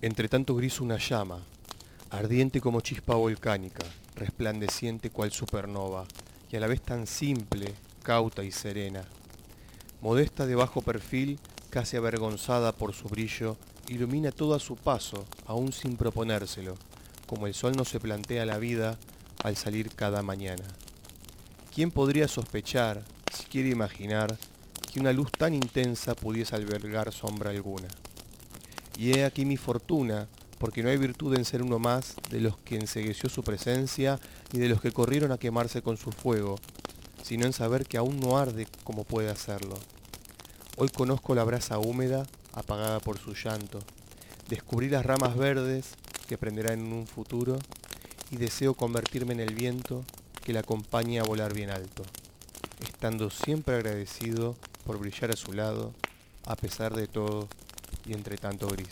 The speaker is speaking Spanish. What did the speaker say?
Entre tanto gris una llama, ardiente como chispa volcánica, resplandeciente cual supernova, y a la vez tan simple, cauta y serena. Modesta de bajo perfil, casi avergonzada por su brillo, ilumina todo a su paso, aún sin proponérselo, como el sol no se plantea la vida al salir cada mañana. ¿Quién podría sospechar, si quiere imaginar, que una luz tan intensa pudiese albergar sombra alguna? Y he aquí mi fortuna, porque no hay virtud en ser uno más de los que ensegueció su presencia y de los que corrieron a quemarse con su fuego, sino en saber que aún no arde como puede hacerlo. Hoy conozco la brasa húmeda apagada por su llanto, descubrí las ramas verdes que prenderán en un futuro y deseo convertirme en el viento que la acompañe a volar bien alto, estando siempre agradecido por brillar a su lado, a pesar de todo y entre tanto gris.